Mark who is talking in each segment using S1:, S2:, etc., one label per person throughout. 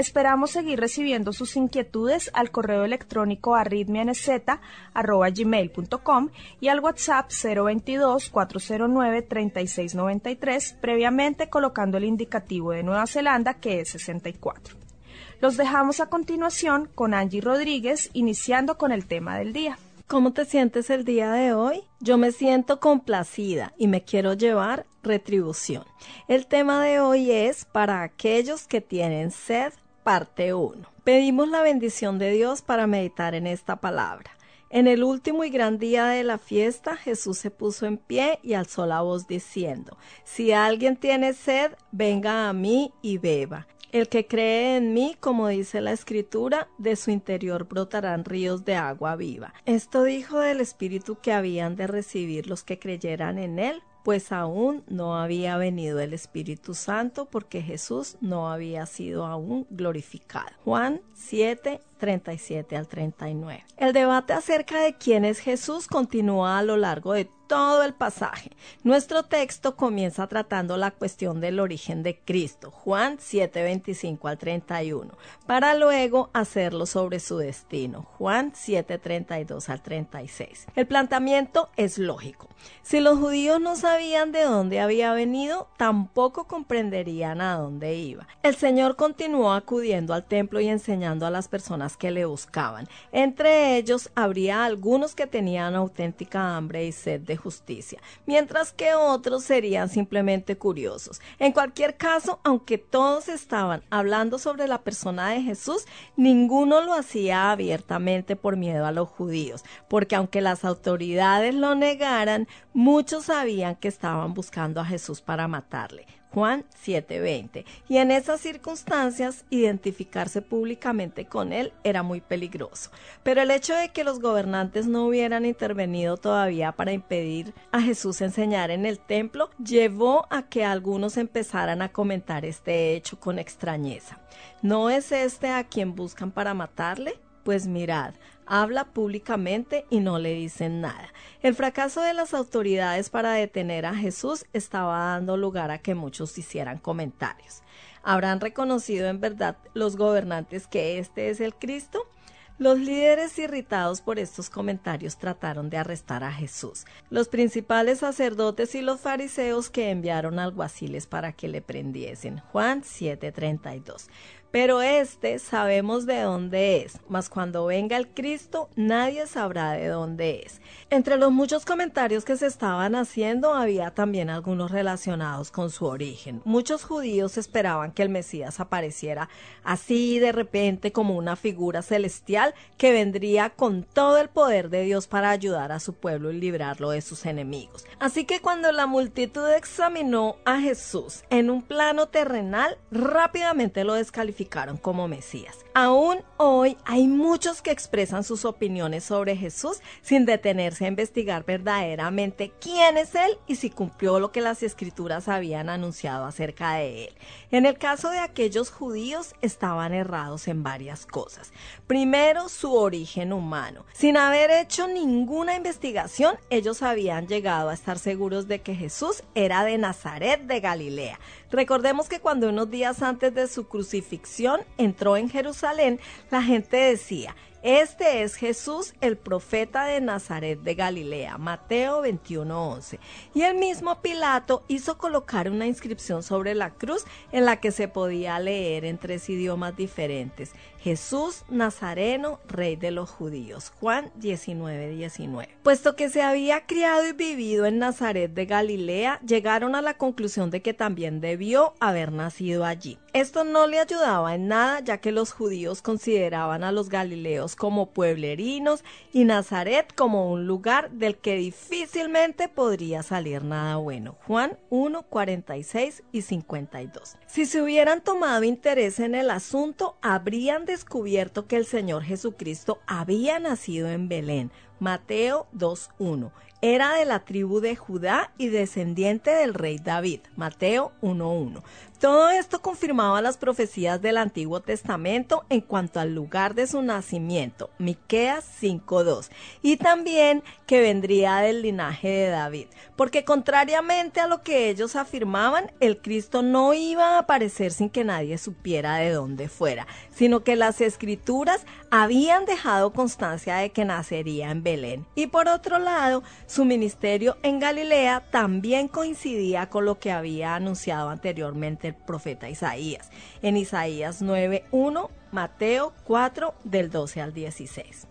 S1: Esperamos seguir recibiendo sus inquietudes al correo electrónico arritmianz.gmail.com y al WhatsApp 022-409-3693, previamente colocando el indicativo de Nueva Zelanda que es 64. Los dejamos a continuación con Angie Rodríguez, iniciando con el tema del día.
S2: ¿Cómo te sientes el día de hoy? Yo me siento complacida y me quiero llevar retribución. El tema de hoy es para aquellos que tienen sed parte 1. Pedimos la bendición de Dios para meditar en esta palabra. En el último y gran día de la fiesta, Jesús se puso en pie y alzó la voz diciendo, Si alguien tiene sed, venga a mí y beba. El que cree en mí, como dice la escritura, de su interior brotarán ríos de agua viva. Esto dijo del Espíritu que habían de recibir los que creyeran en él, pues aún no había venido el Espíritu Santo porque Jesús no había sido aún glorificado. Juan 7, 37 al 39. El debate acerca de quién es Jesús continúa a lo largo de todo el pasaje. Nuestro texto comienza tratando la cuestión del origen de Cristo, Juan 7, 25 al 31, para luego hacerlo sobre su destino, Juan 7, 32 al 36. El planteamiento es lógico. Si los judíos no sabían de dónde había venido, tampoco comprenderían a dónde iba. El Señor continuó acudiendo al templo y enseñando a las personas que le buscaban. Entre ellos habría algunos que tenían auténtica hambre y sed de justicia, mientras que otros serían simplemente curiosos. En cualquier caso, aunque todos estaban hablando sobre la persona de Jesús, ninguno lo hacía abiertamente por miedo a los judíos, porque aunque las autoridades lo negaran, muchos sabían que estaban buscando a Jesús para matarle. Juan 7:20. Y en esas circunstancias, identificarse públicamente con él era muy peligroso. Pero el hecho de que los gobernantes no hubieran intervenido todavía para impedir a Jesús enseñar en el templo, llevó a que algunos empezaran a comentar este hecho con extrañeza. ¿No es este a quien buscan para matarle? Pues mirad, habla públicamente y no le dicen nada. El fracaso de las autoridades para detener a Jesús estaba dando lugar a que muchos hicieran comentarios. ¿Habrán reconocido en verdad los gobernantes que este es el Cristo? Los líderes irritados por estos comentarios trataron de arrestar a Jesús. Los principales sacerdotes y los fariseos que enviaron alguaciles para que le prendiesen. Juan 7:32. Pero este sabemos de dónde es, mas cuando venga el Cristo nadie sabrá de dónde es. Entre los muchos comentarios que se estaban haciendo había también algunos relacionados con su origen. Muchos judíos esperaban que el Mesías apareciera así de repente como una figura celestial que vendría con todo el poder de Dios para ayudar a su pueblo y librarlo de sus enemigos. Así que cuando la multitud examinó a Jesús en un plano terrenal, rápidamente lo como Mesías. Aún hoy hay muchos que expresan sus opiniones sobre Jesús sin detenerse a investigar verdaderamente quién es Él y si cumplió lo que las escrituras habían anunciado acerca de Él. En el caso de aquellos judíos estaban errados en varias cosas. Primero, su origen humano. Sin haber hecho ninguna investigación, ellos habían llegado a estar seguros de que Jesús era de Nazaret de Galilea. Recordemos que cuando unos días antes de su crucifixión entró en Jerusalén, la gente decía, este es Jesús, el profeta de Nazaret de Galilea, Mateo 21:11. Y el mismo Pilato hizo colocar una inscripción sobre la cruz en la que se podía leer en tres idiomas diferentes. Jesús Nazareno, Rey de los Judíos. Juan 19:19. 19. Puesto que se había criado y vivido en Nazaret de Galilea, llegaron a la conclusión de que también debió haber nacido allí. Esto no le ayudaba en nada, ya que los judíos consideraban a los galileos como pueblerinos y Nazaret como un lugar del que difícilmente podría salir nada bueno. Juan 1, 46 y 52. Si se hubieran tomado interés en el asunto, habrían descubierto que el Señor Jesucristo había nacido en Belén. Mateo 2.1. Era de la tribu de Judá y descendiente del rey David. Mateo 1.1. Todo esto confirmaba las profecías del Antiguo Testamento en cuanto al lugar de su nacimiento, Miqueas 5:2, y también que vendría del linaje de David, porque contrariamente a lo que ellos afirmaban, el Cristo no iba a aparecer sin que nadie supiera de dónde fuera, sino que las escrituras habían dejado constancia de que nacería en Belén. Y por otro lado, su ministerio en Galilea también coincidía con lo que había anunciado anteriormente profeta Isaías, en Isaías 9.1, Mateo 4 del 12 al 16.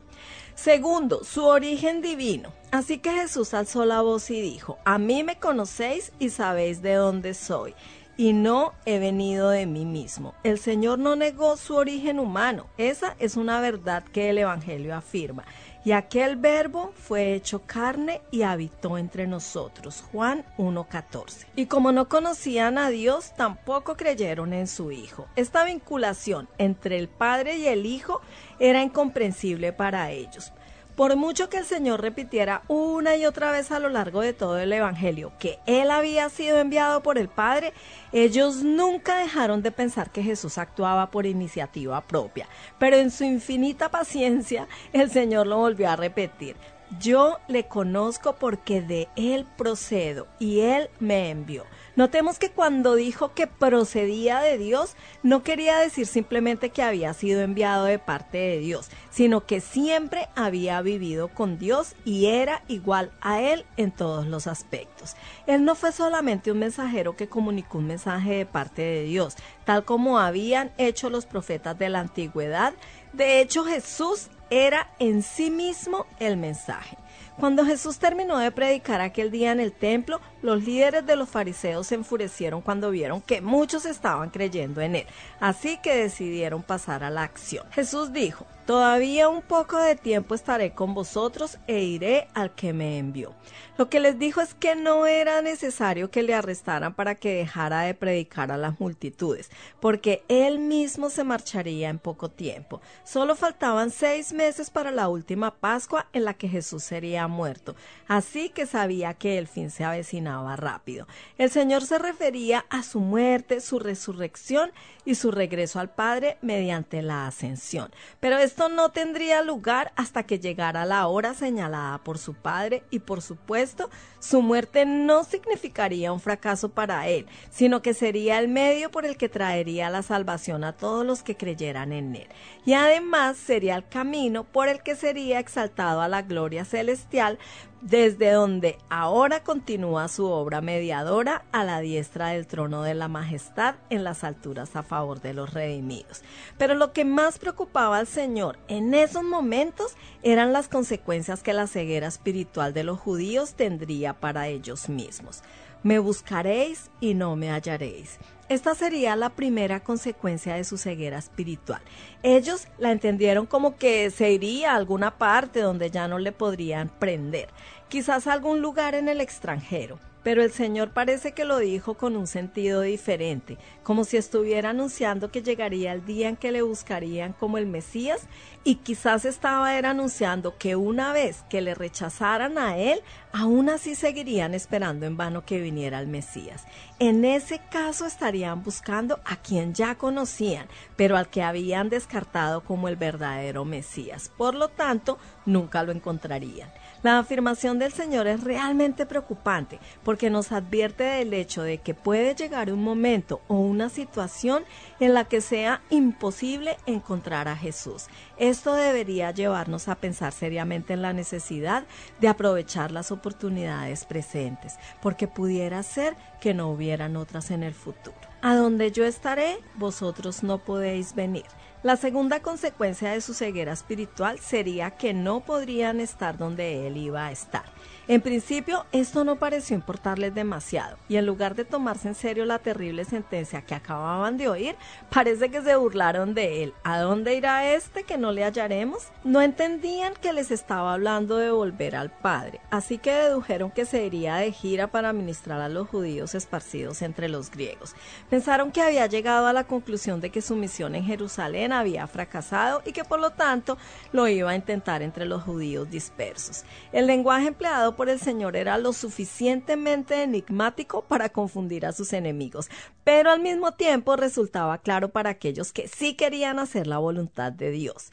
S2: Segundo, su origen divino. Así que Jesús alzó la voz y dijo, a mí me conocéis y sabéis de dónde soy, y no he venido de mí mismo. El Señor no negó su origen humano. Esa es una verdad que el Evangelio afirma. Y aquel verbo fue hecho carne y habitó entre nosotros. Juan 1.14. Y como no conocían a Dios, tampoco creyeron en su Hijo. Esta vinculación entre el Padre y el Hijo era incomprensible para ellos. Por mucho que el Señor repitiera una y otra vez a lo largo de todo el Evangelio que Él había sido enviado por el Padre, ellos nunca dejaron de pensar que Jesús actuaba por iniciativa propia. Pero en su infinita paciencia, el Señor lo volvió a repetir. Yo le conozco porque de Él procedo y Él me envió. Notemos que cuando dijo que procedía de Dios, no quería decir simplemente que había sido enviado de parte de Dios, sino que siempre había vivido con Dios y era igual a Él en todos los aspectos. Él no fue solamente un mensajero que comunicó un mensaje de parte de Dios, tal como habían hecho los profetas de la antigüedad. De hecho, Jesús era en sí mismo el mensaje. Cuando Jesús terminó de predicar aquel día en el templo, los líderes de los fariseos se enfurecieron cuando vieron que muchos estaban creyendo en él, así que decidieron pasar a la acción. Jesús dijo, Todavía un poco de tiempo estaré con vosotros e iré al que me envió. Lo que les dijo es que no era necesario que le arrestaran para que dejara de predicar a las multitudes, porque él mismo se marcharía en poco tiempo. Solo faltaban seis meses para la última Pascua en la que Jesús sería muerto, así que sabía que el fin se avecinaba rápido. El Señor se refería a su muerte, su resurrección y su regreso al Padre mediante la ascensión. Pero esto no tendría lugar hasta que llegara la hora señalada por su Padre y por supuesto su muerte no significaría un fracaso para él, sino que sería el medio por el que traería la salvación a todos los que creyeran en él. Y además sería el camino por el que sería exaltado a la gloria celestial desde donde ahora continúa su obra mediadora a la diestra del trono de la majestad en las alturas a favor de los redimidos. Pero lo que más preocupaba al Señor en esos momentos eran las consecuencias que la ceguera espiritual de los judíos tendría para ellos mismos. Me buscaréis y no me hallaréis. Esta sería la primera consecuencia de su ceguera espiritual. Ellos la entendieron como que se iría a alguna parte donde ya no le podrían prender, quizás a algún lugar en el extranjero. Pero el Señor parece que lo dijo con un sentido diferente, como si estuviera anunciando que llegaría el día en que le buscarían como el Mesías y quizás estaba era anunciando que una vez que le rechazaran a él, aún así seguirían esperando en vano que viniera el Mesías. En ese caso estarían buscando a quien ya conocían, pero al que habían descartado como el verdadero Mesías. Por lo tanto, nunca lo encontrarían. La afirmación del Señor es realmente preocupante porque nos advierte del hecho de que puede llegar un momento o una situación en la que sea imposible encontrar a Jesús. Esto debería llevarnos a pensar seriamente en la necesidad de aprovechar las oportunidades presentes, porque pudiera ser que no hubieran otras en el futuro. A donde yo estaré, vosotros no podéis venir. La segunda consecuencia de su ceguera espiritual sería que no podrían estar donde él iba a estar. En principio, esto no pareció importarles demasiado, y en lugar de tomarse en serio la terrible sentencia que acababan de oír, parece que se burlaron de él. ¿A dónde irá este que no le hallaremos? No entendían que les estaba hablando de volver al Padre, así que dedujeron que se iría de gira para ministrar a los judíos esparcidos entre los griegos. Pensaron que había llegado a la conclusión de que su misión en Jerusalén había fracasado y que por lo tanto lo iba a intentar entre los judíos dispersos. El lenguaje empleado por el Señor era lo suficientemente enigmático para confundir a sus enemigos, pero al mismo tiempo resultaba claro para aquellos que sí querían hacer la voluntad de Dios.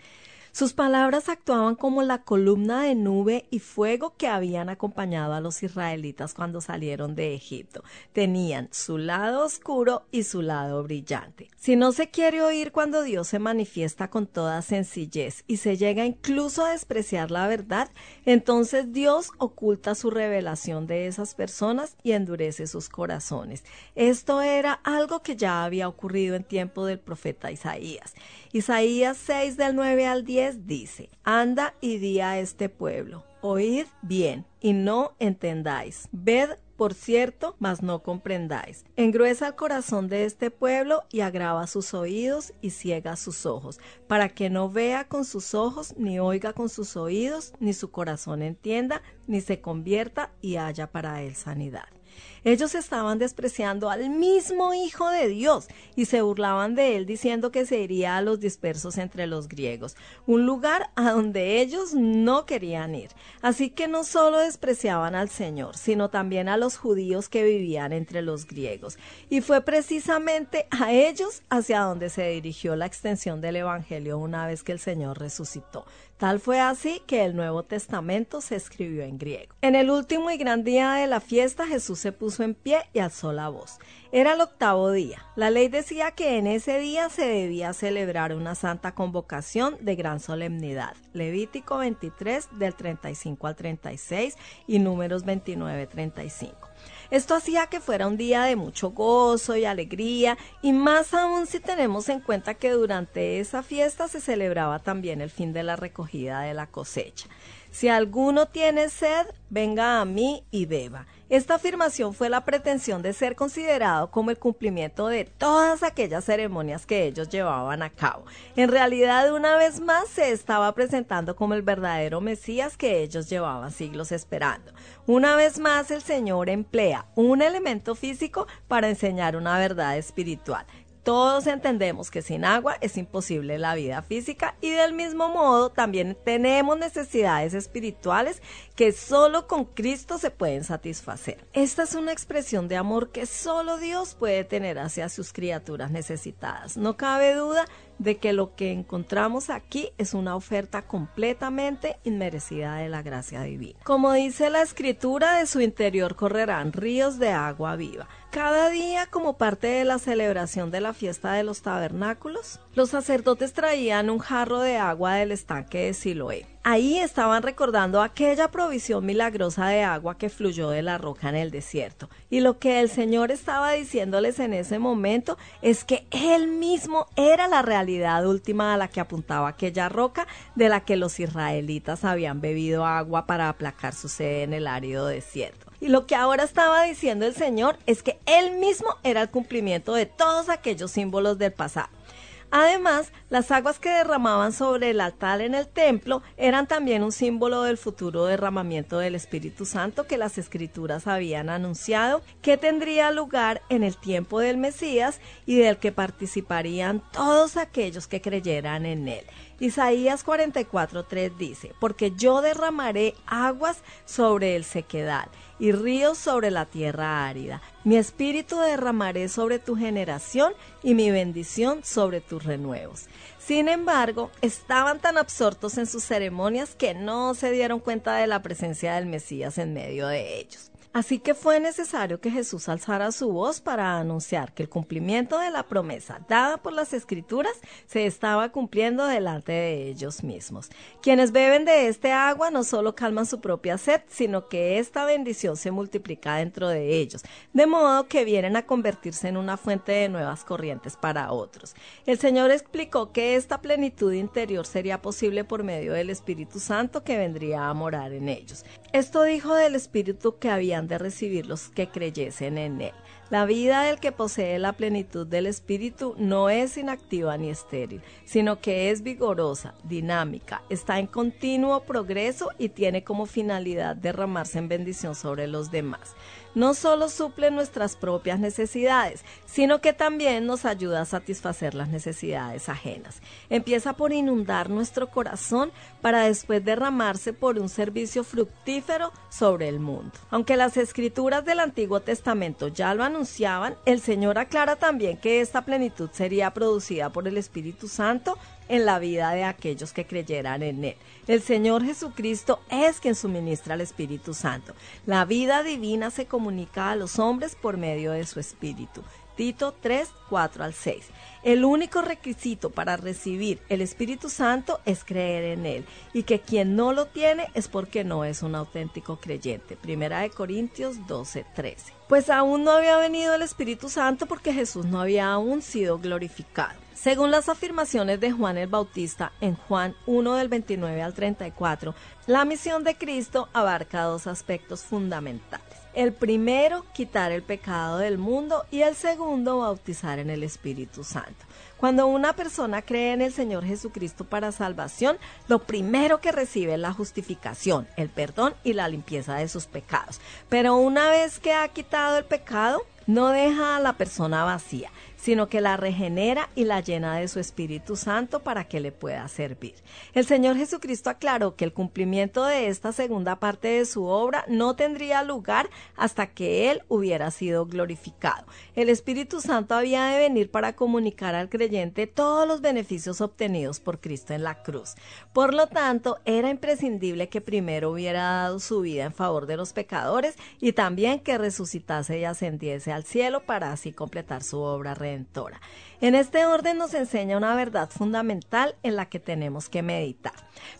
S2: Sus palabras actuaban como la columna de nube y fuego que habían acompañado a los israelitas cuando salieron de Egipto. Tenían su lado oscuro y su lado brillante. Si no se quiere oír cuando Dios se manifiesta con toda sencillez y se llega incluso a despreciar la verdad, entonces Dios oculta su revelación de esas personas y endurece sus corazones. Esto era algo que ya había ocurrido en tiempo del profeta Isaías. Isaías 6 del 9 al 10 dice, Anda y di a este pueblo, oíd bien y no entendáis, ved por cierto, mas no comprendáis. Engruesa el corazón de este pueblo y agrava sus oídos y ciega sus ojos, para que no vea con sus ojos, ni oiga con sus oídos, ni su corazón entienda, ni se convierta y haya para él sanidad. Ellos estaban despreciando al mismo Hijo de Dios y se burlaban de él diciendo que se iría a los dispersos entre los griegos, un lugar a donde ellos no querían ir. Así que no solo despreciaban al Señor, sino también a los judíos que vivían entre los griegos. Y fue precisamente a ellos hacia donde se dirigió la extensión del Evangelio una vez que el Señor resucitó. Tal fue así que el Nuevo Testamento se escribió en griego. En el último y gran día de la fiesta Jesús se puso en pie y alzó la voz. Era el octavo día. La ley decía que en ese día se debía celebrar una santa convocación de gran solemnidad. Levítico 23 del 35 al 36 y números 29 35. Esto hacía que fuera un día de mucho gozo y alegría, y más aún si tenemos en cuenta que durante esa fiesta se celebraba también el fin de la recogida de la cosecha. Si alguno tiene sed, venga a mí y beba. Esta afirmación fue la pretensión de ser considerado como el cumplimiento de todas aquellas ceremonias que ellos llevaban a cabo. En realidad, una vez más, se estaba presentando como el verdadero Mesías que ellos llevaban siglos esperando. Una vez más, el Señor emplea un elemento físico para enseñar una verdad espiritual. Todos entendemos que sin agua es imposible la vida física y del mismo modo también tenemos necesidades espirituales que solo con Cristo se pueden satisfacer. Esta es una expresión de amor que solo Dios puede tener hacia sus criaturas necesitadas. No cabe duda de que lo que encontramos aquí es una oferta completamente inmerecida de la gracia divina. Como dice la escritura, de su interior correrán ríos de agua viva. Cada día, como parte de la celebración de la fiesta de los tabernáculos, los sacerdotes traían un jarro de agua del estanque de Siloé. Ahí estaban recordando aquella provisión milagrosa de agua que fluyó de la roca en el desierto. Y lo que el Señor estaba diciéndoles en ese momento es que Él mismo era la realidad última a la que apuntaba aquella roca de la que los israelitas habían bebido agua para aplacar su sed en el árido desierto. Y lo que ahora estaba diciendo el Señor es que Él mismo era el cumplimiento de todos aquellos símbolos del pasado. Además, las aguas que derramaban sobre el altar en el templo eran también un símbolo del futuro derramamiento del Espíritu Santo que las escrituras habían anunciado que tendría lugar en el tiempo del Mesías y del que participarían todos aquellos que creyeran en él. Isaías 44:3 dice, porque yo derramaré aguas sobre el sequedal y ríos sobre la tierra árida. Mi espíritu derramaré sobre tu generación y mi bendición sobre tus renuevos. Sin embargo, estaban tan absortos en sus ceremonias que no se dieron cuenta de la presencia del Mesías en medio de ellos. Así que fue necesario que Jesús alzara su voz para anunciar que el cumplimiento de la promesa dada por las escrituras se estaba cumpliendo delante de ellos mismos. Quienes beben de este agua no solo calman su propia sed, sino que esta bendición se multiplica dentro de ellos, de modo que vienen a convertirse en una fuente de nuevas corrientes para otros. El Señor explicó que esta plenitud interior sería posible por medio del Espíritu Santo que vendría a morar en ellos. Esto dijo del Espíritu que habían de recibir los que creyesen en él. La vida del que posee la plenitud del Espíritu no es inactiva ni estéril, sino que es vigorosa, dinámica, está en continuo progreso y tiene como finalidad derramarse en bendición sobre los demás no solo suple nuestras propias necesidades, sino que también nos ayuda a satisfacer las necesidades ajenas. Empieza por inundar nuestro corazón para después derramarse por un servicio fructífero sobre el mundo. Aunque las escrituras del Antiguo Testamento ya lo anunciaban, el Señor aclara también que esta plenitud sería producida por el Espíritu Santo en la vida de aquellos que creyeran en Él. El Señor Jesucristo es quien suministra el Espíritu Santo. La vida divina se comunica a los hombres por medio de su Espíritu. Tito 3, 4 al 6. El único requisito para recibir el Espíritu Santo es creer en Él y que quien no lo tiene es porque no es un auténtico creyente. Primera de Corintios 12, 13. Pues aún no había venido el Espíritu Santo porque Jesús no había aún sido glorificado. Según las afirmaciones de Juan el Bautista en Juan 1 del 29 al 34, la misión de Cristo abarca dos aspectos fundamentales. El primero, quitar el pecado del mundo y el segundo, bautizar en el Espíritu Santo. Cuando una persona cree en el Señor Jesucristo para salvación, lo primero que recibe es la justificación, el perdón y la limpieza de sus pecados. Pero una vez que ha quitado el pecado, no deja a la persona vacía, sino que la regenera y la llena de su Espíritu Santo para que le pueda servir. El Señor Jesucristo aclaró que el cumplimiento de esta segunda parte de su obra no tendría lugar hasta que Él hubiera sido glorificado. El Espíritu Santo había de venir para comunicar al creyente todos los beneficios obtenidos por Cristo en la cruz. Por lo tanto, era imprescindible que primero hubiera dado su vida en favor de los pecadores y también que resucitase y ascendiese al cielo para así completar su obra En este orden nos enseña una verdad fundamental en la que tenemos que meditar.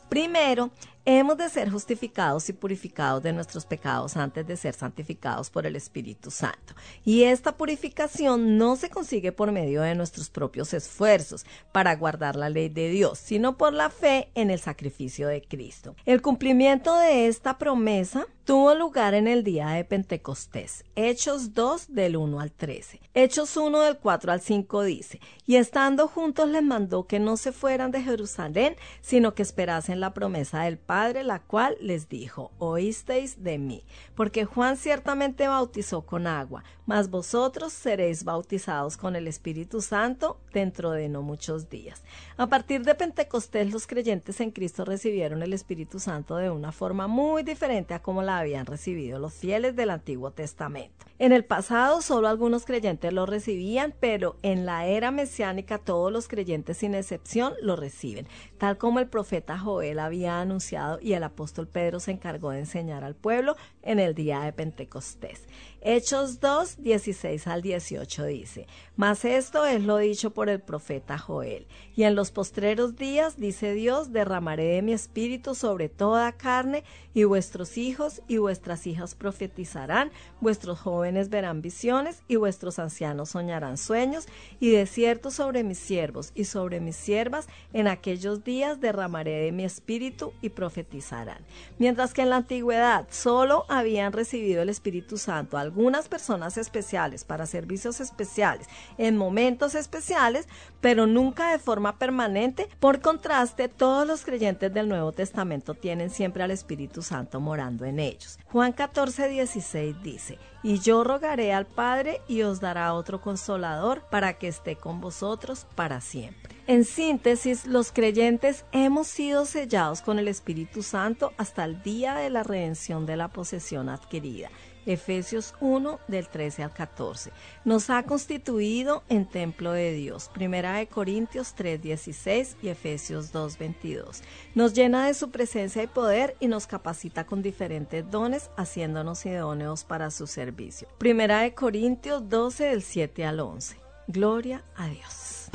S2: Primero, hemos de ser justificados y purificados de nuestros pecados antes de ser santificados por el Espíritu Santo. Y esta purificación no se consigue por medio de nuestros propios esfuerzos para guardar la ley de Dios, sino por la fe en el sacrificio de Cristo. El cumplimiento de esta promesa tuvo lugar en el día de Pentecostés. Hechos 2 del 1 al 13. Hechos 1 del 4 al 5 dice, y estando juntos les mandó que no se fueran de Jerusalén, sino que esperasen la promesa del Padre, la cual les dijo, oísteis de mí, porque Juan ciertamente bautizó con agua, mas vosotros seréis bautizados con el Espíritu Santo dentro de no muchos días. A partir de Pentecostés los creyentes en Cristo recibieron el Espíritu Santo de una forma muy diferente a como la habían recibido los fieles del Antiguo Testamento. En el pasado solo algunos creyentes lo recibían, pero en la era mesiánica todos los creyentes sin excepción lo reciben, tal como el profeta Joel había anunciado y el apóstol Pedro se encargó de enseñar al pueblo en el día de Pentecostés.
S3: Hechos 2, 16 al 18 dice, Mas esto es lo dicho por el profeta Joel. Y en los postreros días, dice Dios, derramaré de mi espíritu sobre toda carne, y vuestros hijos y vuestras hijas profetizarán, vuestros jóvenes verán visiones, y vuestros ancianos soñarán sueños, y de cierto sobre mis siervos y sobre mis siervas, en aquellos días derramaré de mi espíritu y profetizarán. Mientras que en la antigüedad solo habían recibido el Espíritu Santo algunas personas especiales para servicios especiales en momentos especiales, pero nunca de forma permanente. Por contraste, todos los creyentes del Nuevo Testamento tienen siempre al Espíritu Santo morando en ellos. Juan 14, 16 dice, y yo rogaré al Padre y os dará otro consolador para que esté con vosotros para siempre. En síntesis, los creyentes hemos sido sellados con el Espíritu Santo hasta el día de la redención de la posesión adquirida. Efesios 1 del 13 al 14. Nos ha constituido en templo de Dios. Primera de Corintios 3 16 y Efesios 2 22. Nos llena de su presencia y poder y nos capacita con diferentes dones, haciéndonos idóneos para su servicio. Primera de Corintios 12 del 7 al 11. Gloria a Dios.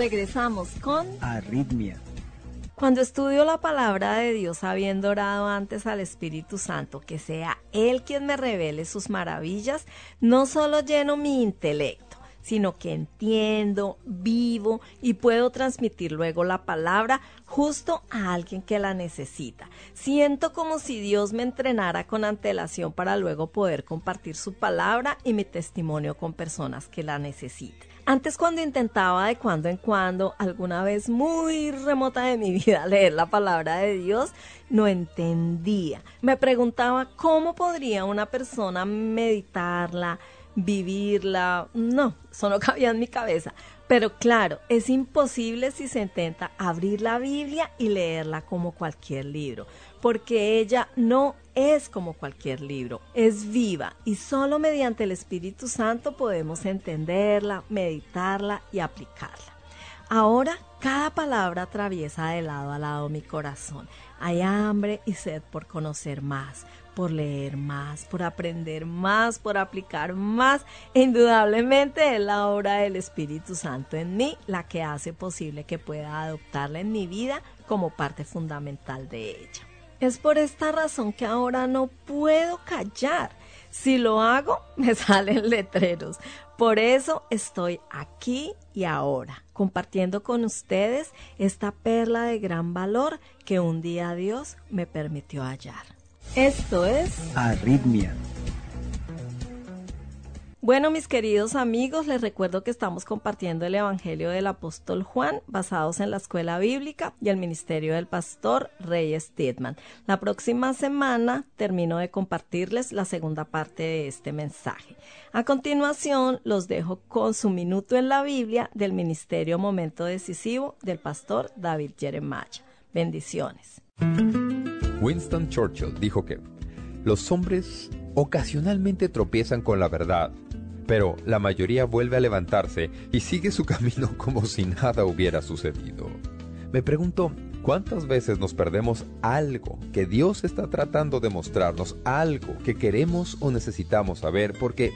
S3: Regresamos con
S4: Arritmia.
S3: Cuando estudio la palabra de Dios habiendo orado antes al Espíritu Santo, que sea Él quien me revele sus maravillas, no solo lleno mi intelecto,
S2: sino que entiendo, vivo y puedo transmitir luego la palabra justo a alguien que la necesita. Siento como si Dios me entrenara con antelación para luego poder compartir su palabra y mi testimonio con personas que la necesiten. Antes cuando intentaba de cuando en cuando, alguna vez muy remota de mi vida, leer la palabra de Dios, no entendía. Me preguntaba cómo podría una persona meditarla, vivirla. No, eso no cabía en mi cabeza. Pero claro, es imposible si se intenta abrir la Biblia y leerla como cualquier libro, porque ella no es como cualquier libro, es viva y solo mediante el Espíritu Santo podemos entenderla, meditarla y aplicarla. Ahora cada palabra atraviesa de lado a lado mi corazón. Hay hambre y sed por conocer más, por leer más, por aprender más, por aplicar más. Indudablemente es la obra del Espíritu Santo en mí la que hace posible que pueda adoptarla en mi vida como parte fundamental de ella. Es por esta razón que ahora no puedo callar. Si lo hago, me salen letreros. Por eso estoy aquí y ahora, compartiendo con ustedes esta perla de gran valor que un día Dios me permitió hallar. Esto es
S4: Arritmia.
S2: Bueno, mis queridos amigos, les recuerdo que estamos compartiendo el Evangelio del Apóstol Juan basados en la Escuela Bíblica y el Ministerio del Pastor Rey Stedman. La próxima semana termino de compartirles la segunda parte de este mensaje. A continuación, los dejo con su minuto en la Biblia del Ministerio Momento Decisivo del Pastor David Jeremiah. Bendiciones.
S5: Winston Churchill dijo que los hombres ocasionalmente tropiezan con la verdad, pero la mayoría vuelve a levantarse y sigue su camino como si nada hubiera sucedido. Me pregunto, ¿cuántas veces nos perdemos algo que Dios está tratando de mostrarnos, algo que queremos o necesitamos saber porque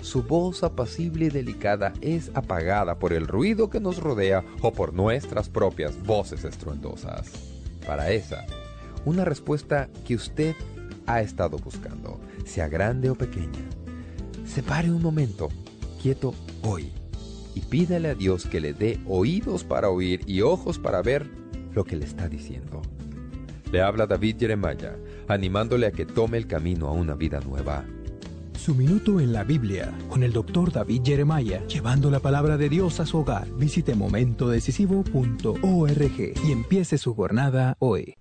S5: su voz apacible y delicada es apagada por el ruido que nos rodea o por nuestras propias voces estruendosas? Para esa una respuesta que usted ha estado buscando, sea grande o pequeña. Separe un momento, quieto hoy, y pídale a Dios que le dé oídos para oír y ojos para ver lo que le está diciendo. Le habla David Jeremiah, animándole a que tome el camino a una vida nueva.
S6: Su minuto en la Biblia con el doctor David Jeremiah, llevando la palabra de Dios a su hogar. Visite momentodecisivo.org y empiece su jornada hoy.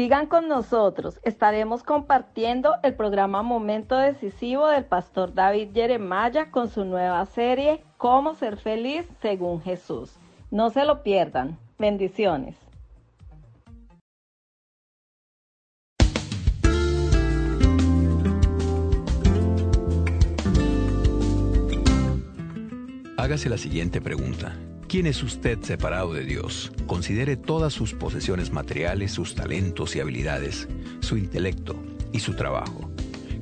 S2: Sigan con nosotros, estaremos compartiendo el programa Momento Decisivo del pastor David Jeremiah con su nueva serie Cómo ser feliz según Jesús. No se lo pierdan. Bendiciones.
S6: Hágase la siguiente pregunta. ¿Quién es usted separado de Dios? Considere todas sus posesiones materiales, sus talentos y habilidades, su intelecto y su trabajo.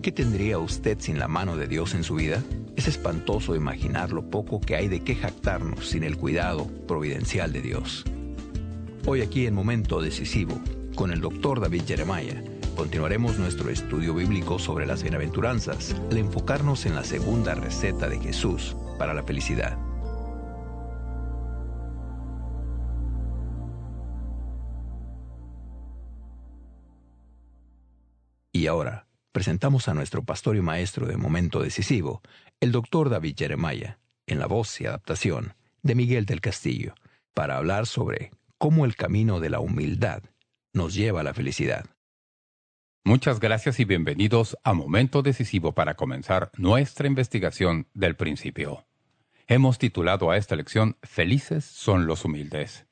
S6: ¿Qué tendría usted sin la mano de Dios en su vida? Es espantoso imaginar lo poco que hay de qué jactarnos sin el cuidado providencial de Dios. Hoy aquí en Momento Decisivo, con el doctor David Jeremiah, continuaremos nuestro estudio bíblico sobre las bienaventuranzas al enfocarnos en la segunda receta de Jesús para la felicidad. Ahora, presentamos a nuestro pastor y maestro de momento decisivo, el doctor David Jeremiah, en la voz y adaptación de Miguel del Castillo, para hablar sobre cómo el camino de la humildad nos lleva a la felicidad.
S7: Muchas gracias y bienvenidos a Momento Decisivo para comenzar nuestra investigación del principio. Hemos titulado a esta lección Felices son los humildes.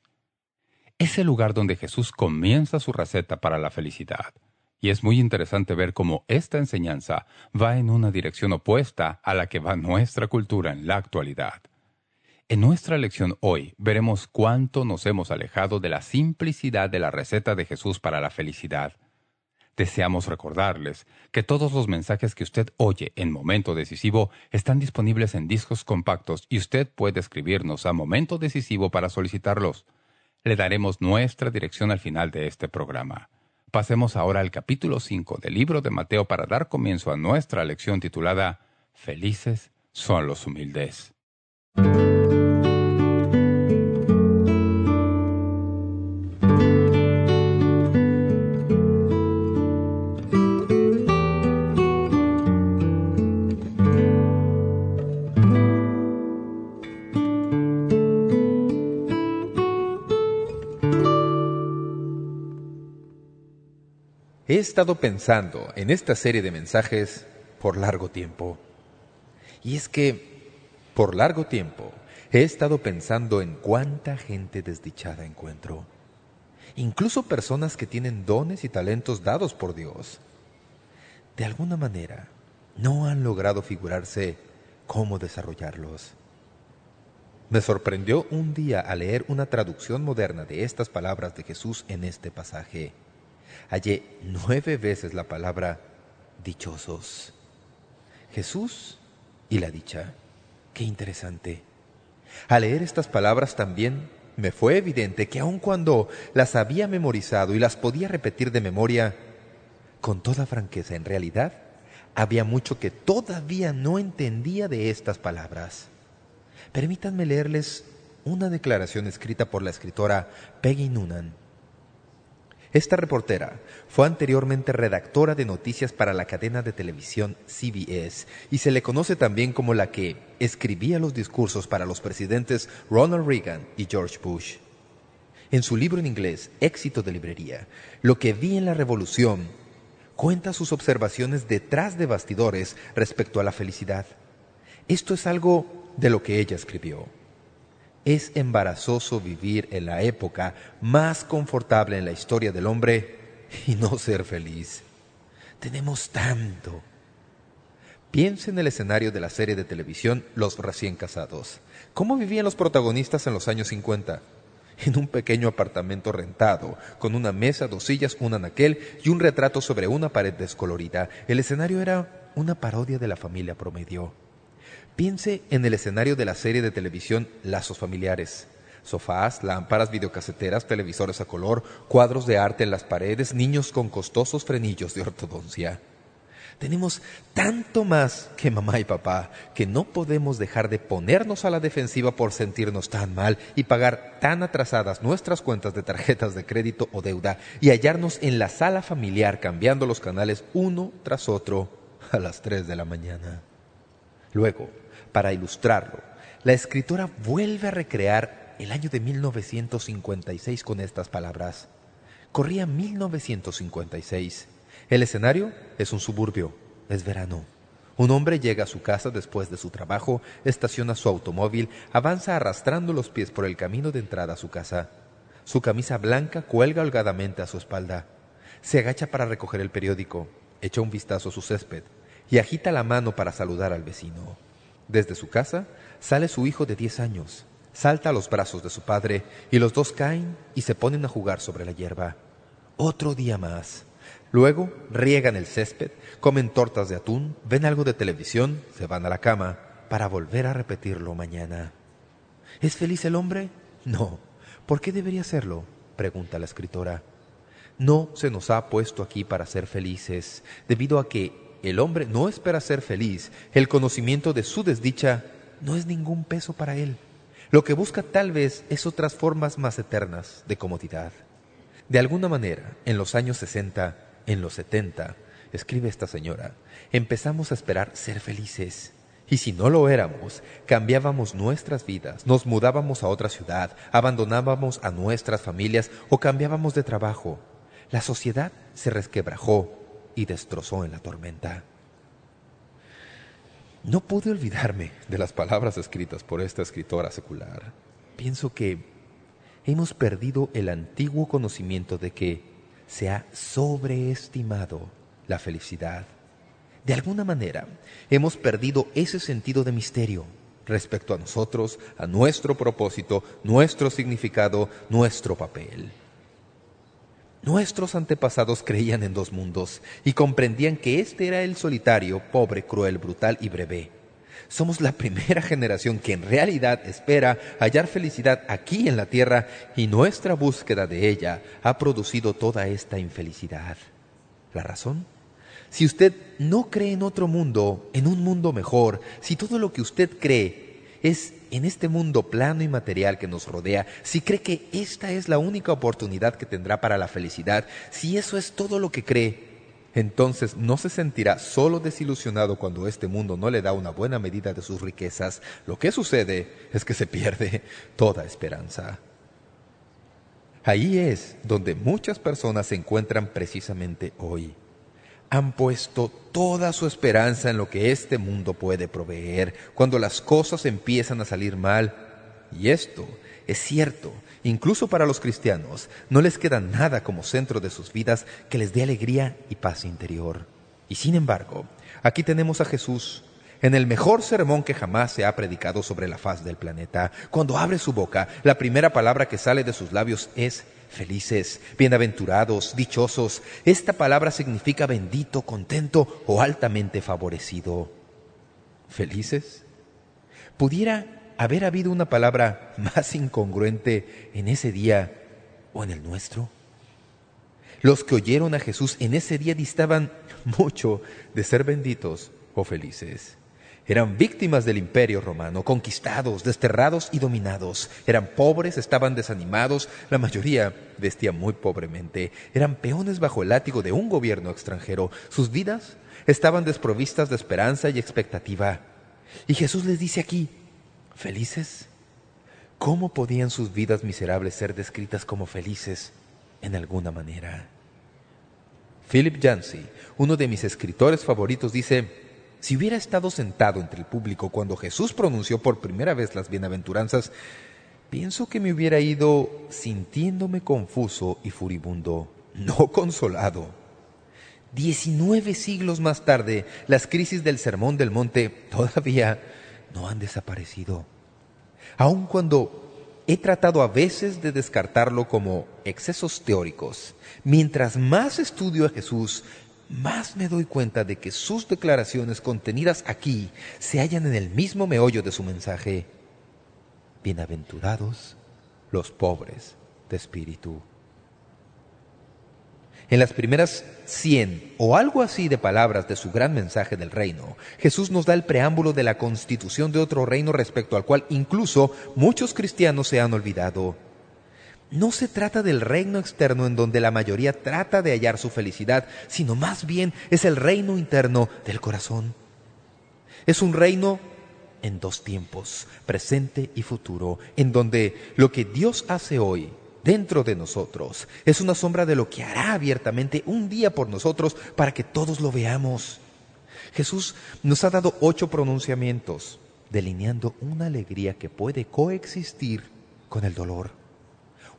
S7: Es el lugar donde Jesús comienza su receta para la felicidad. Y es muy interesante ver cómo esta enseñanza va en una dirección opuesta a la que va nuestra cultura en la actualidad. En nuestra lección hoy veremos cuánto nos hemos alejado de la simplicidad de la receta de Jesús para la felicidad. Deseamos recordarles que todos los mensajes que usted oye en Momento Decisivo están disponibles en discos compactos y usted puede escribirnos a Momento Decisivo para solicitarlos. Le daremos nuestra dirección al final de este programa. Pasemos ahora al capítulo 5 del libro de Mateo para dar comienzo a nuestra lección titulada Felices son los humildes.
S5: He estado pensando en esta serie de mensajes por largo tiempo. Y es que, por largo tiempo, he estado pensando en cuánta gente desdichada encuentro. Incluso personas que tienen dones y talentos dados por Dios. De alguna manera, no han logrado figurarse cómo desarrollarlos. Me sorprendió un día al leer una traducción moderna de estas palabras de Jesús en este pasaje hallé nueve veces la palabra dichosos. Jesús y la dicha. Qué interesante. Al leer estas palabras también me fue evidente que aun cuando las había memorizado y las podía repetir de memoria, con toda franqueza, en realidad, había mucho que todavía no entendía de estas palabras. Permítanme leerles una declaración escrita por la escritora Peggy Noonan esta reportera fue anteriormente redactora de noticias para la cadena de televisión CBS y se le conoce también como la que escribía los discursos para los presidentes Ronald Reagan y George Bush. En su libro en inglés, Éxito de Librería, Lo que vi en la Revolución, cuenta sus observaciones detrás de bastidores respecto a la felicidad. Esto es algo de lo que ella escribió. Es embarazoso vivir en la época más confortable en la historia del hombre y no ser feliz. Tenemos tanto. Piense en el escenario de la serie de televisión Los recién casados. ¿Cómo vivían los protagonistas en los años 50? En un pequeño apartamento rentado, con una mesa, dos sillas, un anaquel y un retrato sobre una pared descolorida. El escenario era una parodia de la familia promedio. Piense en el escenario de la serie de televisión Lazos Familiares. Sofás, lámparas, videocaseteras, televisores a color, cuadros de arte en las paredes, niños con costosos frenillos de ortodoncia. Tenemos tanto más que mamá y papá que no podemos dejar de ponernos a la defensiva por sentirnos tan mal y pagar tan atrasadas nuestras cuentas de tarjetas de crédito o deuda y hallarnos en la sala familiar cambiando los canales uno tras otro a las tres de la mañana. Luego, para ilustrarlo, la escritora vuelve a recrear el año de 1956 con estas palabras. Corría 1956. El escenario es un suburbio. Es verano. Un hombre llega a su casa después de su trabajo, estaciona su automóvil, avanza arrastrando los pies por el camino de entrada a su casa. Su camisa blanca cuelga holgadamente a su espalda. Se agacha para recoger el periódico, echa un vistazo a su césped y agita la mano para saludar al vecino. Desde su casa sale su hijo de diez años, salta a los brazos de su padre y los dos caen y se ponen a jugar sobre la hierba. Otro día más. Luego riegan el césped, comen tortas de atún, ven algo de televisión, se van a la cama para volver a repetirlo mañana. ¿Es feliz el hombre? No. ¿Por qué debería serlo? pregunta la escritora. No se nos ha puesto aquí para ser felices, debido a que el hombre no espera ser feliz, el conocimiento de su desdicha no es ningún peso para él. Lo que busca tal vez es otras formas más eternas de comodidad. De alguna manera, en los años 60, en los 70, escribe esta señora, empezamos a esperar ser felices. Y si no lo éramos, cambiábamos nuestras vidas, nos mudábamos a otra ciudad, abandonábamos a nuestras familias o cambiábamos de trabajo. La sociedad se resquebrajó, y destrozó en la tormenta. No pude olvidarme de las palabras escritas por esta escritora secular. Pienso que hemos perdido el antiguo conocimiento de que se ha sobreestimado la felicidad. De alguna manera, hemos perdido ese sentido de misterio respecto a nosotros, a nuestro propósito, nuestro significado, nuestro papel. Nuestros antepasados creían en dos mundos y comprendían que este era el solitario, pobre, cruel, brutal y breve. Somos la primera generación que en realidad espera hallar felicidad aquí en la tierra y nuestra búsqueda de ella ha producido toda esta infelicidad. ¿La razón? Si usted no cree en otro mundo, en un mundo mejor, si todo lo que usted cree es en este mundo plano y material que nos rodea, si cree que esta es la única oportunidad que tendrá para la felicidad, si eso es todo lo que cree, entonces no se sentirá solo desilusionado cuando este mundo no le da una buena medida de sus riquezas. Lo que sucede es que se pierde toda esperanza. Ahí es donde muchas personas se encuentran precisamente hoy. Han puesto toda su esperanza en lo que este mundo puede proveer cuando las cosas empiezan a salir mal. Y esto es cierto, incluso para los cristianos, no les queda nada como centro de sus vidas que les dé alegría y paz interior. Y sin embargo, aquí tenemos a Jesús en el mejor sermón que jamás se ha predicado sobre la faz del planeta. Cuando abre su boca, la primera palabra que sale de sus labios es felices, bienaventurados, dichosos. Esta palabra significa bendito, contento o altamente favorecido. ¿Felices? ¿Pudiera haber habido una palabra más incongruente en ese día o en el nuestro? Los que oyeron a Jesús en ese día distaban mucho de ser benditos o felices. Eran víctimas del imperio romano, conquistados, desterrados y dominados. Eran pobres, estaban desanimados, la mayoría vestía muy pobremente. Eran peones bajo el látigo de un gobierno extranjero. Sus vidas estaban desprovistas de esperanza y expectativa. Y Jesús les dice aquí, ¿felices? ¿Cómo podían sus vidas miserables ser descritas como felices en alguna manera? Philip Yancey, uno de mis escritores favoritos, dice... Si hubiera estado sentado entre el público cuando Jesús pronunció por primera vez las bienaventuranzas, pienso que me hubiera ido sintiéndome confuso y furibundo, no consolado. Diecinueve siglos más tarde, las crisis del Sermón del Monte todavía no han desaparecido. Aun cuando he tratado a veces de descartarlo como excesos teóricos, mientras más estudio a Jesús, más me doy cuenta de que sus declaraciones contenidas aquí se hallan en el mismo meollo de su mensaje. Bienaventurados los pobres de espíritu. En las primeras cien o algo así de palabras de su gran mensaje del reino, Jesús nos da el preámbulo de la constitución de otro reino respecto al cual incluso muchos cristianos se han olvidado. No se trata del reino externo en donde la mayoría trata de hallar su felicidad, sino más bien es el reino interno del corazón. Es un reino en dos tiempos, presente y futuro, en donde lo que Dios hace hoy dentro de nosotros es una sombra de lo que hará abiertamente un día por nosotros para que todos lo veamos. Jesús nos ha dado ocho pronunciamientos, delineando una alegría que puede coexistir con el dolor.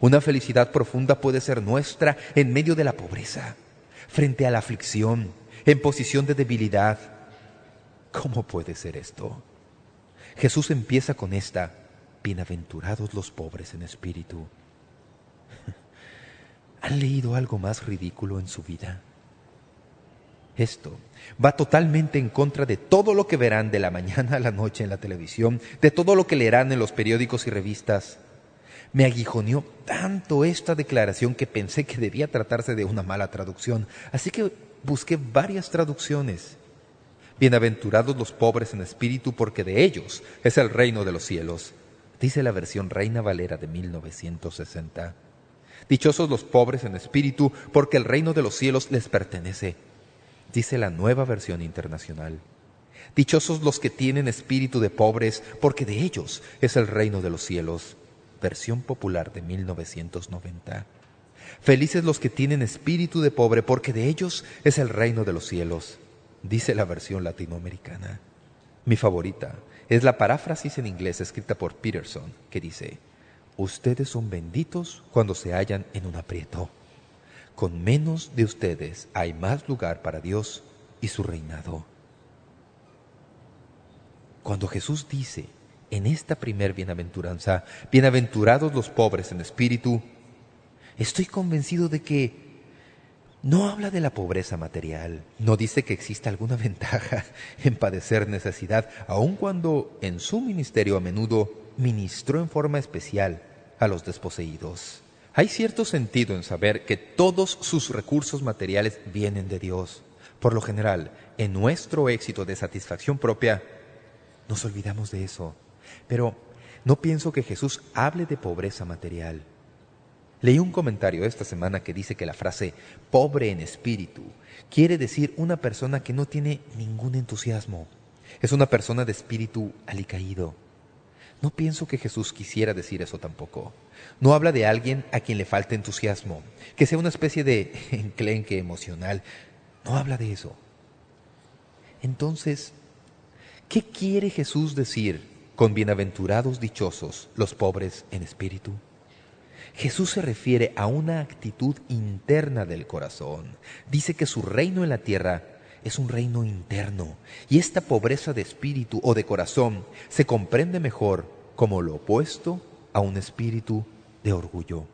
S5: Una felicidad profunda puede ser nuestra en medio de la pobreza, frente a la aflicción, en posición de debilidad. ¿Cómo puede ser esto? Jesús empieza con esta, bienaventurados los pobres en espíritu. ¿Han leído algo más ridículo en su vida? Esto va totalmente en contra de todo lo que verán de la mañana a la noche en la televisión, de todo lo que leerán en los periódicos y revistas. Me aguijoneó tanto esta declaración que pensé que debía tratarse de una mala traducción, así que busqué varias traducciones. Bienaventurados los pobres en espíritu, porque de ellos es el reino de los cielos, dice la versión Reina Valera de 1960. Dichosos los pobres en espíritu, porque el reino de los cielos les pertenece, dice la nueva versión internacional. Dichosos los que tienen espíritu de pobres, porque de ellos es el reino de los cielos, versión popular de 1990. Felices los que tienen espíritu de pobre, porque de ellos es el reino de los cielos, dice la versión latinoamericana. Mi favorita es la paráfrasis en inglés escrita por Peterson, que dice, Ustedes son benditos cuando se hallan en un aprieto. Con menos de ustedes hay más lugar para Dios y su reinado. Cuando Jesús dice, en esta primer bienaventuranza, bienaventurados los pobres en espíritu, estoy convencido de que no habla de la pobreza material, no dice que exista alguna ventaja en padecer necesidad, aun cuando en su ministerio a menudo ministró en forma especial a los desposeídos. Hay cierto sentido en saber que todos sus recursos materiales vienen de Dios. Por lo general, en nuestro éxito de satisfacción propia, nos olvidamos de eso. Pero no pienso que Jesús hable de pobreza material. Leí un comentario esta semana que dice que la frase pobre en espíritu quiere decir una persona que no tiene ningún entusiasmo. Es una persona de espíritu alicaído. No pienso que Jesús quisiera decir eso tampoco. No habla de alguien a quien le falta entusiasmo, que sea una especie de enclenque emocional. No habla de eso. Entonces, ¿qué quiere Jesús decir con bienaventurados dichosos los pobres en espíritu? Jesús se refiere a una actitud interna del corazón. Dice que su reino en la tierra es un reino interno y esta pobreza de espíritu o de corazón se comprende mejor como lo opuesto a un espíritu de orgullo.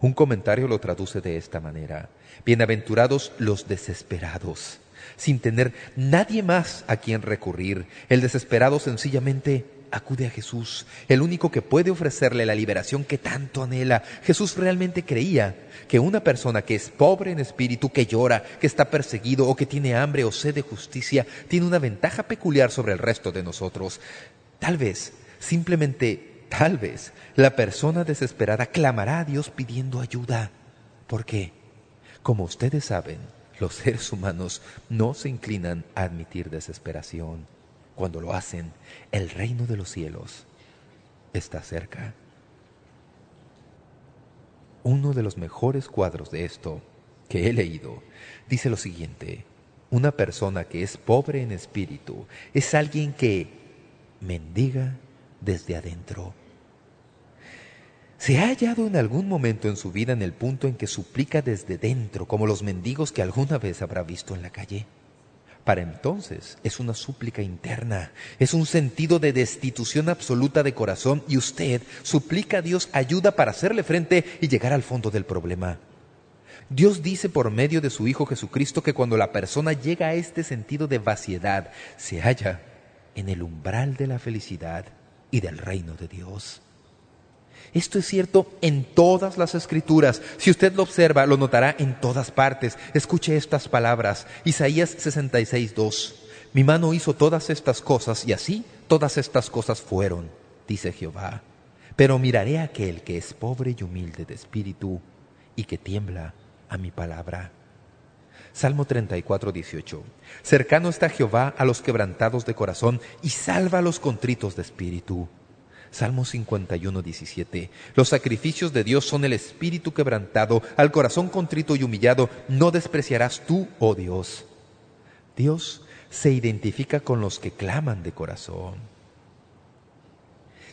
S5: Un comentario lo traduce de esta manera. Bienaventurados los desesperados, sin tener nadie más a quien recurrir. El desesperado sencillamente acude a Jesús, el único que puede ofrecerle la liberación que tanto anhela. Jesús realmente creía que una persona que es pobre en espíritu, que llora, que está perseguido o que tiene hambre o sed de justicia, tiene una ventaja peculiar sobre el resto de nosotros. Tal vez, simplemente tal vez, la persona desesperada clamará a Dios pidiendo ayuda. ¿Por qué? Como ustedes saben, los seres humanos no se inclinan a admitir desesperación. Cuando lo hacen, el reino de los cielos está cerca. Uno de los mejores cuadros de esto que he leído dice lo siguiente. Una persona que es pobre en espíritu es alguien que mendiga desde adentro. ¿Se ha hallado en algún momento en su vida en el punto en que suplica desde dentro, como los mendigos que alguna vez habrá visto en la calle? Para entonces es una súplica interna, es un sentido de destitución absoluta de corazón y usted suplica a Dios ayuda para hacerle frente y llegar al fondo del problema. Dios dice por medio de su Hijo Jesucristo que cuando la persona llega a este sentido de vaciedad, se halla en el umbral de la felicidad y del reino de Dios. Esto es cierto en todas las escrituras. Si usted lo observa, lo notará en todas partes. Escuche estas palabras. Isaías 66, 2. Mi mano hizo todas estas cosas y así todas estas cosas fueron, dice Jehová. Pero miraré a aquel que es pobre y humilde de espíritu y que tiembla a mi palabra. Salmo 34, 18. Cercano está Jehová a los quebrantados de corazón y salva a los contritos de espíritu. Salmo 51, 17. Los sacrificios de Dios son el espíritu quebrantado, al corazón contrito y humillado, no despreciarás tú, oh Dios. Dios se identifica con los que claman de corazón.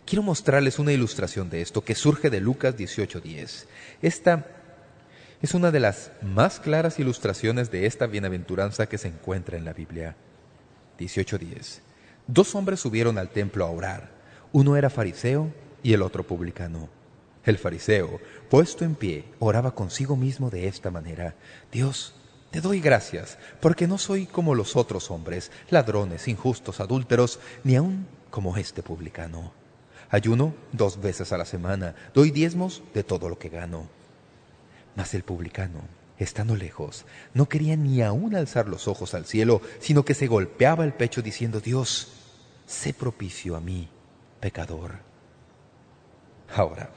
S5: Quiero mostrarles una ilustración de esto que surge de Lucas 18.10. Esta es una de las más claras ilustraciones de esta bienaventuranza que se encuentra en la Biblia. 18.10. Dos hombres subieron al templo a orar. Uno era fariseo y el otro publicano. El fariseo, puesto en pie, oraba consigo mismo de esta manera. Dios, te doy gracias, porque no soy como los otros hombres, ladrones, injustos, adúlteros, ni aun como este publicano. Ayuno dos veces a la semana, doy diezmos de todo lo que gano. Mas el publicano, estando lejos, no quería ni aun alzar los ojos al cielo, sino que se golpeaba el pecho diciendo, Dios, sé propicio a mí, pecador. Ahora,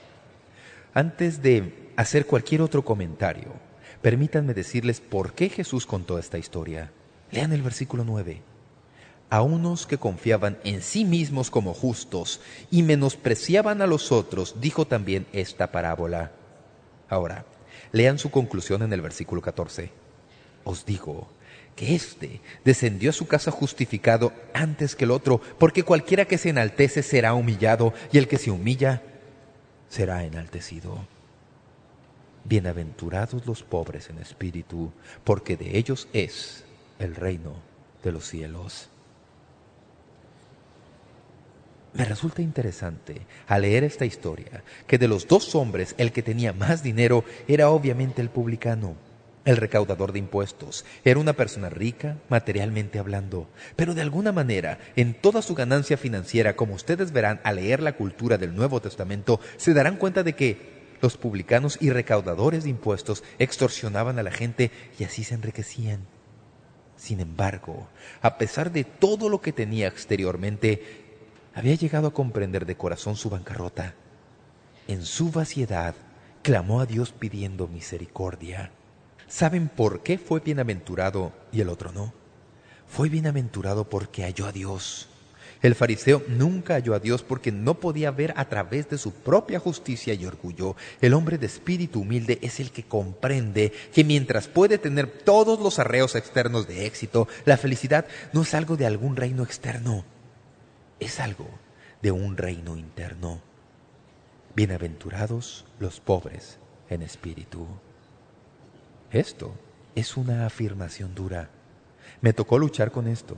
S5: antes de hacer cualquier otro comentario, permítanme decirles por qué Jesús contó esta historia. Lean el versículo 9. A unos que confiaban en sí mismos como justos y menospreciaban a los otros, dijo también esta parábola. Ahora, lean su conclusión en el versículo 14. Os digo que éste descendió a su casa justificado antes que el otro, porque cualquiera que se enaltece será humillado, y el que se humilla será enaltecido. Bienaventurados los pobres en espíritu, porque de ellos es el reino de los cielos. Me resulta interesante, al leer esta historia, que de los dos hombres el que tenía más dinero era obviamente el publicano. El recaudador de impuestos. Era una persona rica, materialmente hablando, pero de alguna manera, en toda su ganancia financiera, como ustedes verán al leer la cultura del Nuevo Testamento, se darán cuenta de que los publicanos y recaudadores de impuestos extorsionaban a la gente y así se enriquecían. Sin embargo, a pesar de todo lo que tenía exteriormente, había llegado a comprender de corazón su bancarrota. En su vaciedad, clamó a Dios pidiendo misericordia. ¿Saben por qué fue bienaventurado y el otro no? Fue bienaventurado porque halló a Dios. El fariseo nunca halló a Dios porque no podía ver a través de su propia justicia y orgullo. El hombre de espíritu humilde es el que comprende que mientras puede tener todos los arreos externos de éxito, la felicidad no es algo de algún reino externo, es algo de un reino interno. Bienaventurados los pobres en espíritu. Esto es una afirmación dura. Me tocó luchar con esto.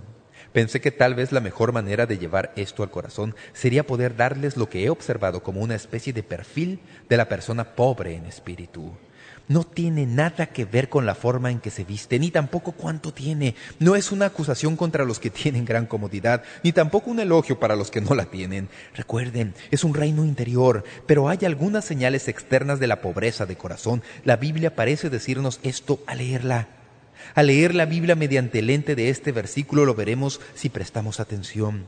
S5: Pensé que tal vez la mejor manera de llevar esto al corazón sería poder darles lo que he observado como una especie de perfil de la persona pobre en espíritu. No tiene nada que ver con la forma en que se viste, ni tampoco cuánto tiene. No es una acusación contra los que tienen gran comodidad, ni tampoco un elogio para los que no la tienen. Recuerden, es un reino interior, pero hay algunas señales externas de la pobreza de corazón. La Biblia parece decirnos esto al leerla. Al leer la Biblia mediante el lente de este versículo lo veremos si prestamos atención.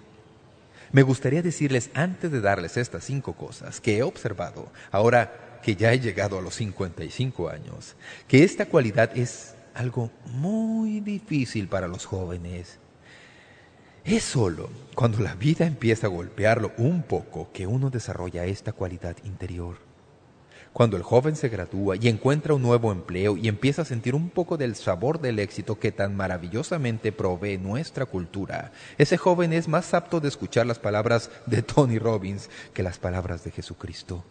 S5: Me gustaría decirles antes de darles estas cinco cosas que he observado, ahora que ya he llegado a los 55 años, que esta cualidad es algo muy difícil para los jóvenes. Es solo cuando la vida empieza a golpearlo un poco que uno desarrolla esta cualidad interior. Cuando el joven se gradúa y encuentra un nuevo empleo y empieza a sentir un poco del sabor del éxito que tan maravillosamente provee nuestra cultura, ese joven es más apto de escuchar las palabras de Tony Robbins que las palabras de Jesucristo.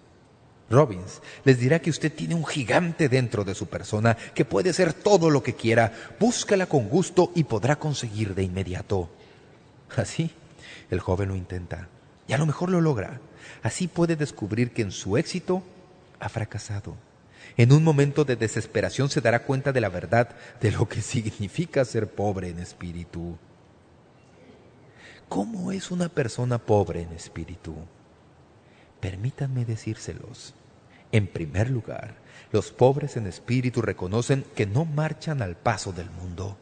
S5: Robbins les dirá que usted tiene un gigante dentro de su persona que puede ser todo lo que quiera. Búscala con gusto y podrá conseguir de inmediato. Así, el joven lo intenta y a lo mejor lo logra. Así puede descubrir que en su éxito ha fracasado. En un momento de desesperación se dará cuenta de la verdad de lo que significa ser pobre en espíritu. ¿Cómo es una persona pobre en espíritu? Permítanme decírselos. En primer lugar, los pobres en espíritu reconocen que no marchan al paso del mundo.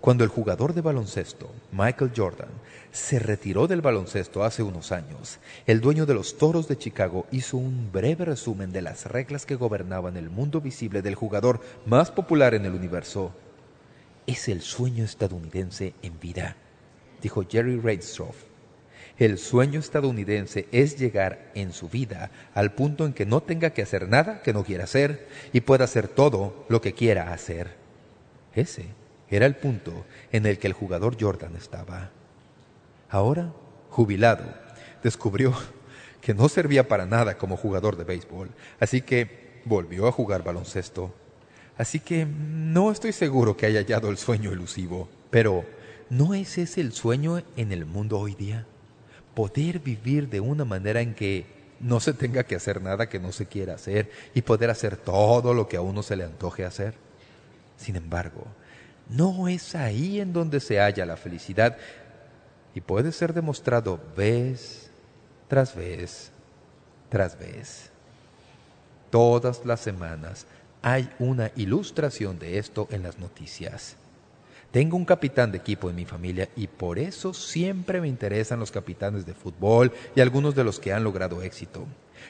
S5: Cuando el jugador de baloncesto, Michael Jordan, se retiró del baloncesto hace unos años, el dueño de los Toros de Chicago hizo un breve resumen de las reglas que gobernaban el mundo visible del jugador más popular en el universo. Es el sueño estadounidense en vida, dijo Jerry Reinstroff el sueño estadounidense es llegar en su vida al punto en que no tenga que hacer nada que no quiera hacer y pueda hacer todo lo que quiera hacer. Ese era el punto en el que el jugador Jordan estaba. Ahora, jubilado, descubrió que no servía para nada como jugador de béisbol, así que volvió a jugar baloncesto. Así que no estoy seguro que haya hallado el sueño elusivo, pero ¿no es ese el sueño en el mundo hoy día? Poder vivir de una manera en que no se tenga que hacer nada que no se quiera hacer y poder hacer todo lo que a uno se le antoje hacer. Sin embargo, no es ahí en donde se halla la felicidad y puede ser demostrado vez tras vez tras vez. Todas las semanas hay una ilustración de esto en las noticias. Tengo un capitán de equipo en mi familia y por eso siempre me interesan los capitanes de fútbol y algunos de los que han logrado éxito.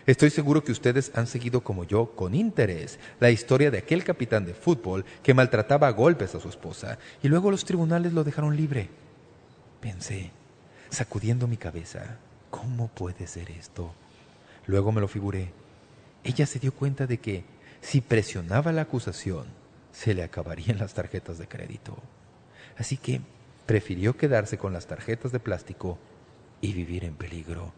S5: Estoy seguro que ustedes han seguido como yo, con interés, la historia de aquel capitán de fútbol que maltrataba a golpes a su esposa y luego los tribunales lo dejaron libre. Pensé, sacudiendo mi cabeza, ¿cómo puede ser esto? Luego me lo figuré. Ella se dio cuenta de que si presionaba la acusación, se le acabarían las tarjetas de crédito. Así que prefirió quedarse con las tarjetas de plástico y vivir en peligro.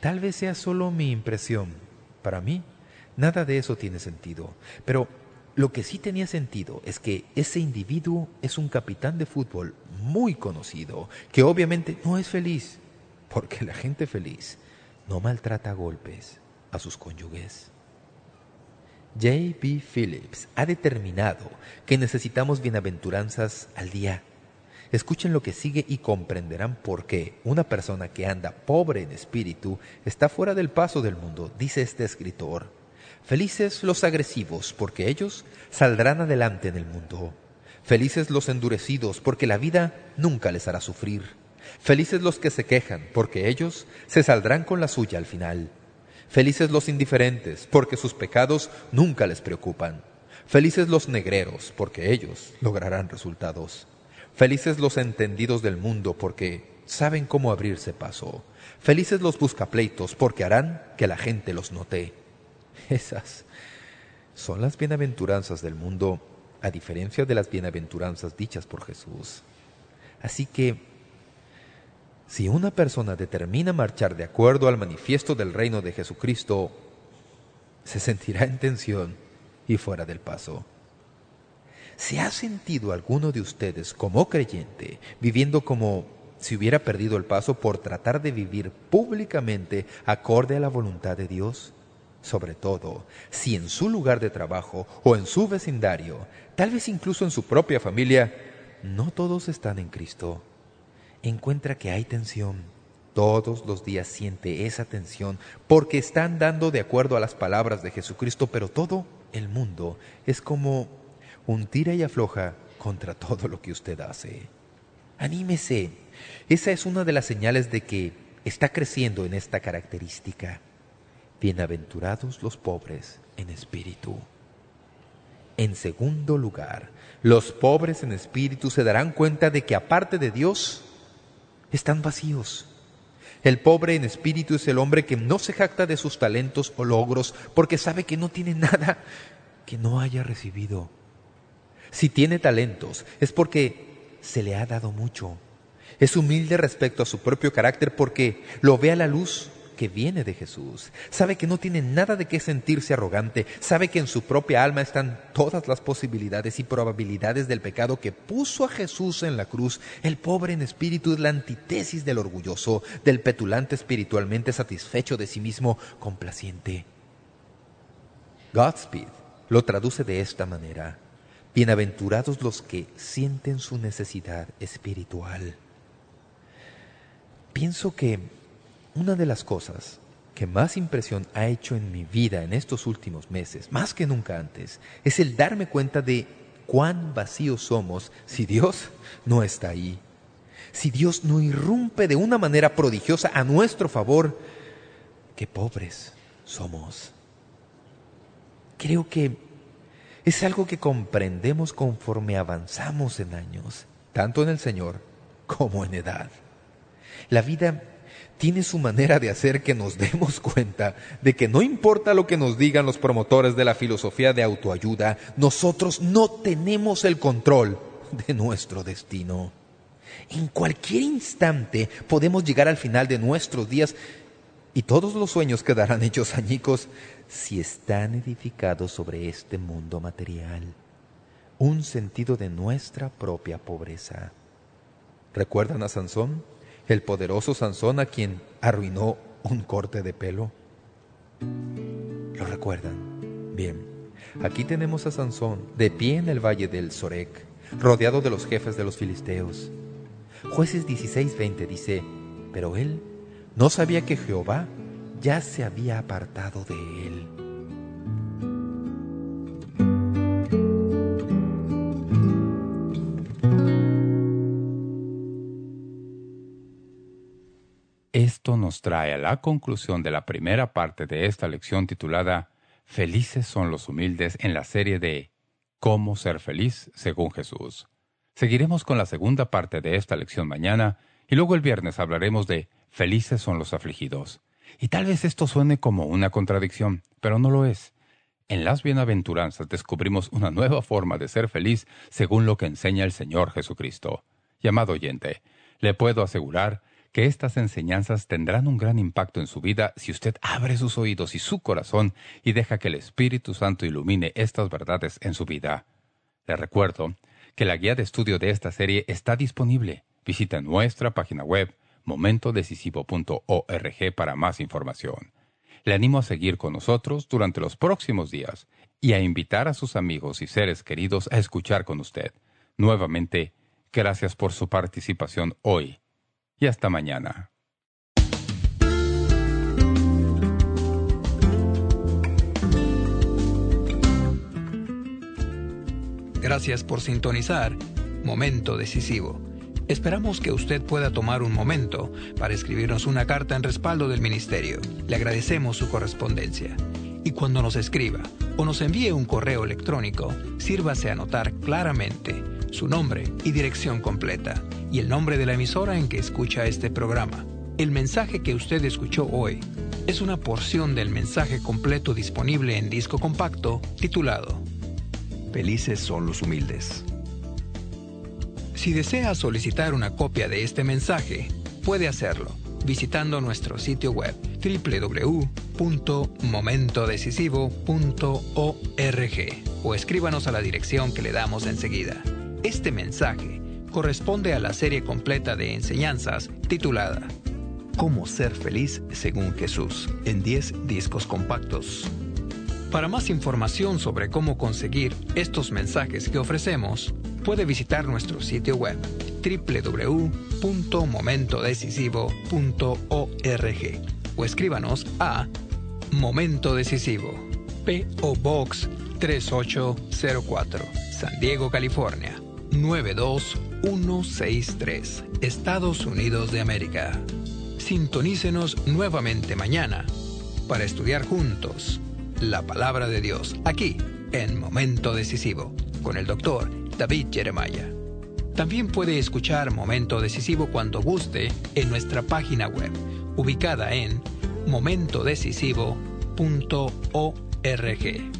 S5: Tal vez sea solo mi impresión. Para mí, nada de eso tiene sentido. Pero lo que sí tenía sentido es que ese individuo es un capitán de fútbol muy conocido, que obviamente no es feliz, porque la gente feliz no maltrata a golpes a sus cónyuges. J.B. Phillips ha determinado que necesitamos bienaventuranzas al día. Escuchen lo que sigue y comprenderán por qué una persona que anda pobre en espíritu está fuera del paso del mundo, dice este escritor. Felices los agresivos, porque ellos saldrán adelante en el mundo. Felices los endurecidos, porque la vida nunca les hará sufrir. Felices los que se quejan, porque ellos se saldrán con la suya al final. Felices los indiferentes, porque sus pecados nunca les preocupan. Felices los negreros, porque ellos lograrán resultados. Felices los entendidos del mundo, porque saben cómo abrirse paso. Felices los buscapleitos, porque harán que la gente los note. Esas son las bienaventuranzas del mundo, a diferencia de las bienaventuranzas dichas por Jesús. Así que, si una persona determina marchar de acuerdo al manifiesto del reino de Jesucristo, se sentirá en tensión y fuera del paso. ¿Se ha sentido alguno de ustedes como creyente viviendo como si hubiera perdido el paso por tratar de vivir públicamente acorde a la voluntad de Dios? Sobre todo, si en su lugar de trabajo o en su vecindario, tal vez incluso en su propia familia, no todos están en Cristo. Encuentra que hay tensión. Todos los días siente esa tensión porque están dando de acuerdo a las palabras de Jesucristo, pero todo el mundo es como un tira y afloja contra todo lo que usted hace. Anímese. Esa es una de las señales de que está creciendo en esta característica. Bienaventurados los pobres en espíritu. En segundo lugar, los pobres en espíritu se darán cuenta de que aparte de Dios, están vacíos. El pobre en espíritu es el hombre que no se jacta de sus talentos o logros porque sabe que no tiene nada que no haya recibido. Si tiene talentos es porque se le ha dado mucho. Es humilde respecto a su propio carácter porque lo ve a la luz que viene de Jesús. Sabe que no tiene nada de qué sentirse arrogante. Sabe que en su propia alma están todas las posibilidades y probabilidades del pecado que puso a Jesús en la cruz. El pobre en espíritu es la antítesis del orgulloso, del petulante espiritualmente satisfecho de sí mismo, complaciente. Godspeed lo traduce de esta manera. Bienaventurados los que sienten su necesidad espiritual. Pienso que una de las cosas que más impresión ha hecho en mi vida en estos últimos meses, más que nunca antes, es el darme cuenta de cuán vacíos somos si Dios no está ahí. Si Dios no irrumpe de una manera prodigiosa a nuestro favor, qué pobres somos. Creo que es algo que comprendemos conforme avanzamos en años, tanto en el Señor como en edad. La vida tiene su manera de hacer que nos demos cuenta de que no importa lo que nos digan los promotores de la filosofía de autoayuda, nosotros no tenemos el control de nuestro destino. En cualquier instante podemos llegar al final de nuestros días y todos los sueños quedarán hechos añicos si están edificados sobre este mundo material. Un sentido de nuestra propia pobreza. ¿Recuerdan a Sansón? El poderoso Sansón a quien arruinó un corte de pelo. ¿Lo recuerdan? Bien, aquí tenemos a Sansón de pie en el valle del Sorek, rodeado de los jefes de los filisteos. Jueces 16:20 dice, pero él no sabía que Jehová ya se había apartado de él.
S7: Esto nos trae a la conclusión de la primera parte de esta lección titulada Felices son los humildes en la serie de Cómo ser feliz según Jesús. Seguiremos con la segunda parte de esta lección mañana y luego el viernes hablaremos de Felices son los afligidos. Y tal vez esto suene como una contradicción, pero no lo es. En las bienaventuranzas descubrimos una nueva forma de ser feliz según lo que enseña el Señor Jesucristo. Llamado oyente, le puedo asegurar que estas enseñanzas tendrán un gran impacto en su vida si usted abre sus oídos y su corazón y deja que el Espíritu Santo ilumine estas verdades en su vida. Le recuerdo que la guía de estudio de esta serie está disponible. Visita nuestra página web momentodecisivo.org para más información. Le animo a seguir con nosotros durante los próximos días y a invitar a sus amigos y seres queridos a escuchar con usted. Nuevamente, gracias por su participación hoy y hasta mañana.
S6: Gracias por sintonizar Momento Decisivo. Esperamos que usted pueda tomar un momento para escribirnos una carta en respaldo del Ministerio. Le agradecemos su correspondencia. Y cuando nos escriba o nos envíe un correo electrónico, sírvase a anotar claramente su nombre y dirección completa y el nombre de la emisora en que escucha este programa. El mensaje que usted escuchó hoy es una porción del mensaje completo disponible en disco compacto titulado Felices son los humildes. Si desea solicitar una copia de este mensaje, puede hacerlo visitando nuestro sitio web www.momentodecisivo.org o escríbanos a la dirección que le damos enseguida. Este mensaje corresponde a la serie completa de enseñanzas titulada Cómo ser feliz según Jesús en 10 discos compactos. Para más información sobre cómo conseguir estos mensajes que ofrecemos, puede visitar nuestro sitio web www.momentodecisivo.org o escríbanos a Momento Decisivo, P.O. Box 3804, San Diego, California 92163, Estados Unidos de América. Sintonícenos nuevamente mañana para estudiar juntos la palabra de Dios aquí en Momento Decisivo con el doctor David Jeremiah. También puede escuchar Momento Decisivo cuando guste en nuestra página web, ubicada en momentodecisivo.org.